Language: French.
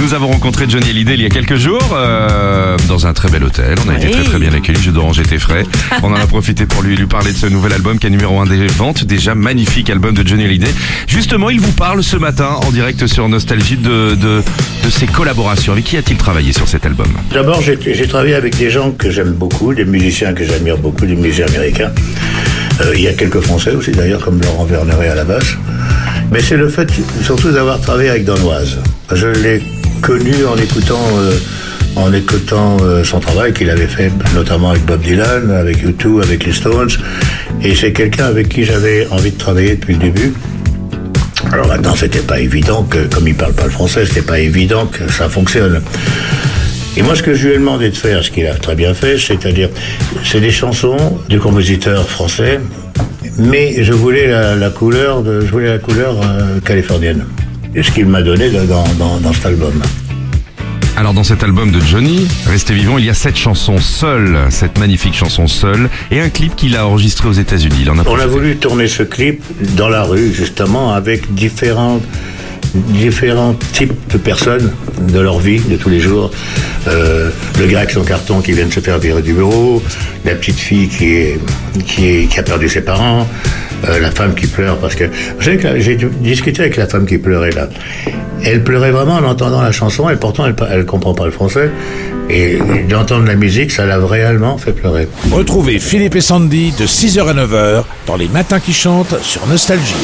Nous avons rencontré Johnny Hallyday il y a quelques jours euh, dans un très bel hôtel. On a été très très bien accueillis. Jus d'orange était frais. On en a profité pour lui, lui parler de ce nouvel album qui est numéro un des ventes. Déjà magnifique album de Johnny Hallyday. Justement, il vous parle ce matin en direct sur Nostalgie de, de, de ses collaborations. Avec qui a-t-il travaillé sur cet album? D'abord, j'ai travaillé avec des gens que j'aime beaucoup, des musiciens que j'admire beaucoup, des musiciens américains. Euh, il y a quelques Français aussi, d'ailleurs, comme Laurent Verneret à la basse. Mais c'est le fait surtout d'avoir travaillé avec Donoise. Je l'ai connu en écoutant, euh, en écoutant euh, son travail qu'il avait fait, notamment avec Bob Dylan, avec U2, avec les Stones. Et c'est quelqu'un avec qui j'avais envie de travailler depuis le début. Alors maintenant, c'était pas évident que, comme il parle pas le français, c'était pas évident que ça fonctionne. Et moi, ce que je lui ai demandé de faire, ce qu'il a très bien fait, c'est-à-dire, c'est des chansons du compositeur français, mais je voulais la, couleur, de, je voulais la couleur euh, californienne. Et ce qu'il m'a donné dans, dans, dans cet album. Alors dans cet album de Johnny, Restez vivant, il y a sept chansons seules, cette magnifique chanson seule, et un clip qu'il a enregistré aux États-Unis. Il en a On a voulu tourner ce clip dans la rue, justement, avec différents, différents types de personnes de leur vie, de tous les jours. Euh, le gars avec son carton qui vient de se faire virer du bureau, la petite fille qui, est, qui, est, qui a perdu ses parents, euh, la femme qui pleure parce que... J'ai discuté avec la femme qui pleurait là. Elle pleurait vraiment en entendant la chanson et pourtant elle, elle comprend pas le français. Et d'entendre la musique, ça l'a réellement fait pleurer. Retrouvez Philippe et Sandy de 6h à 9h dans les matins qui chantent sur Nostalgie.